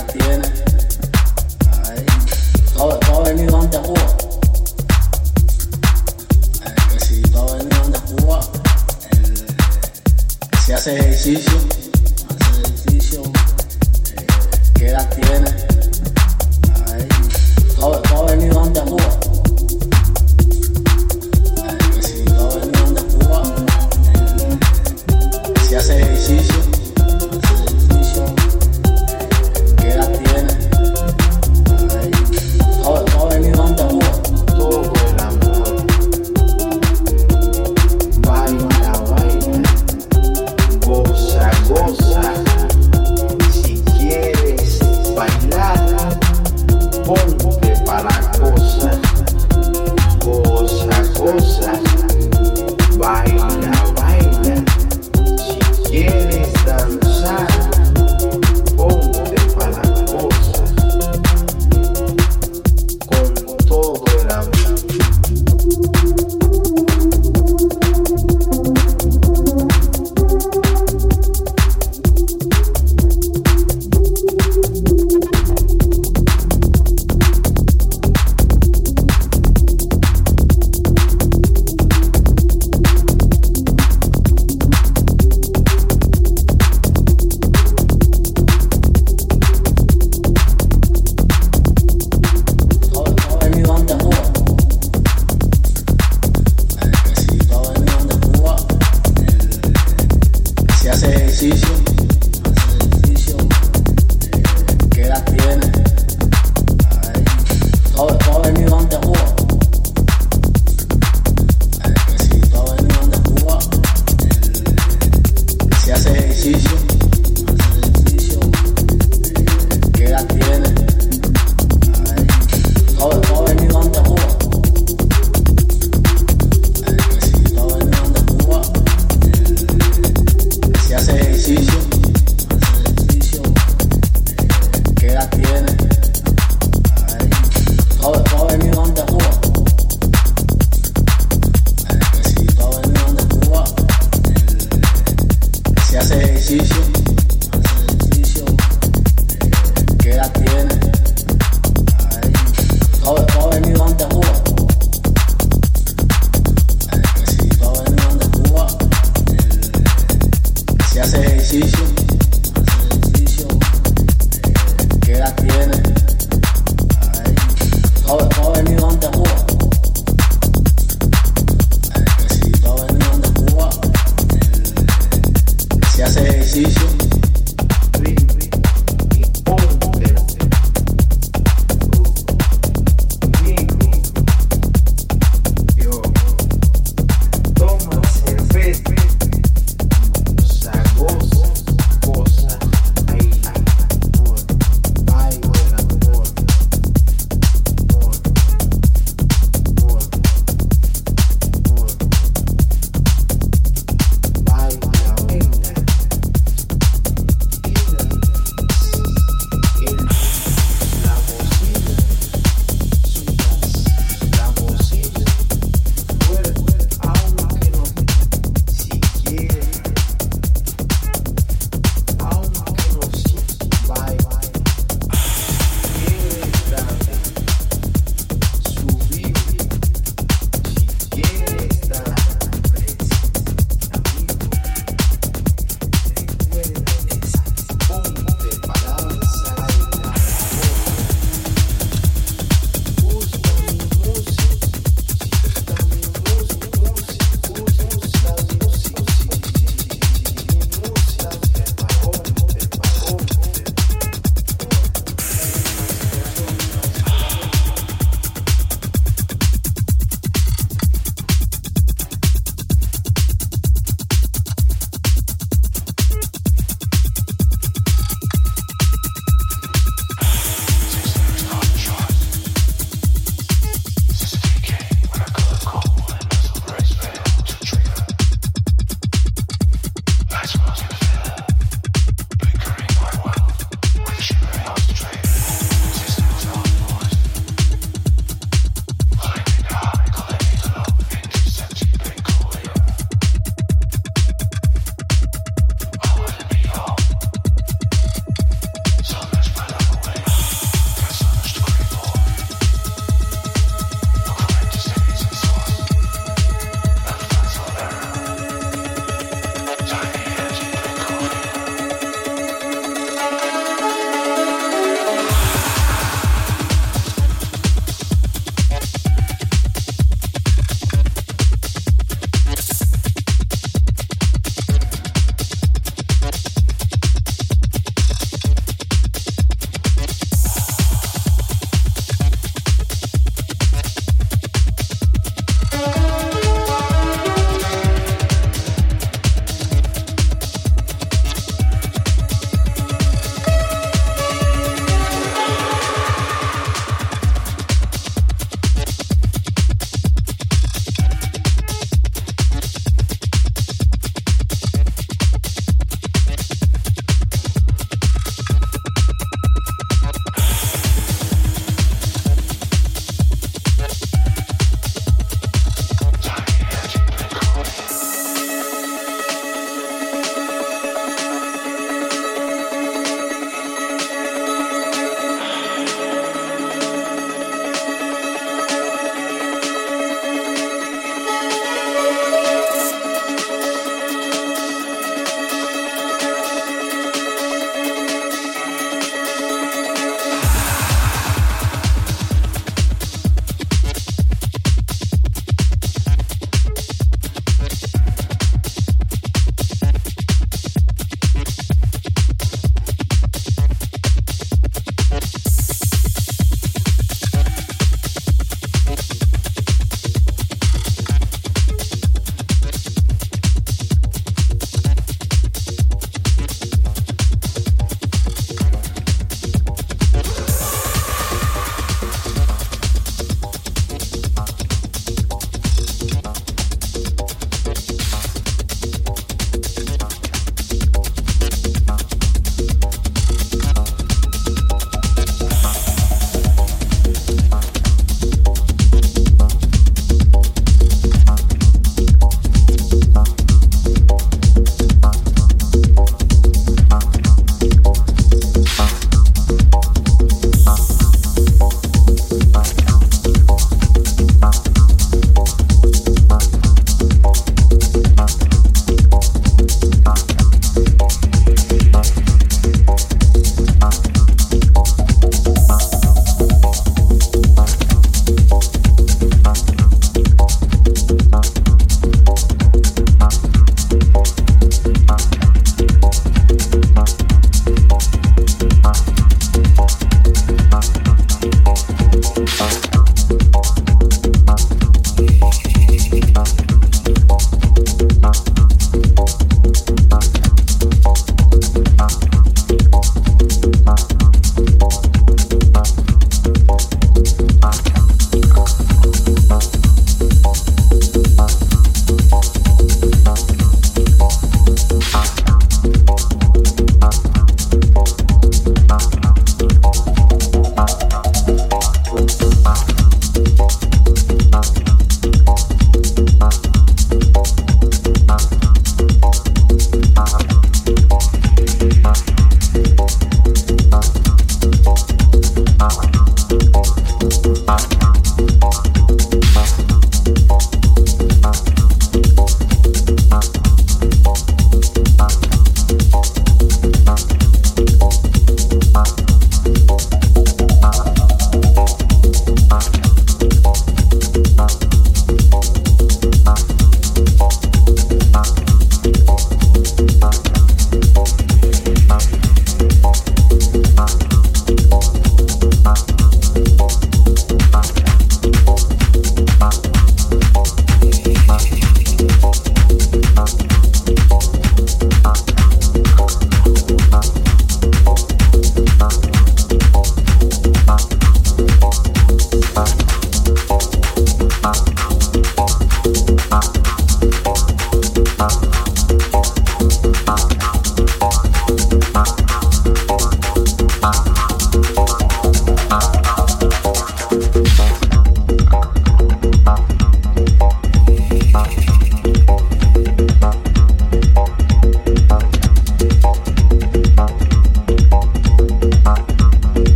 la tienes.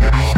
Yeah.